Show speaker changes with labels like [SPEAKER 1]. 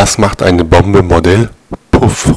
[SPEAKER 1] Was macht eine Bombe Modell? Puff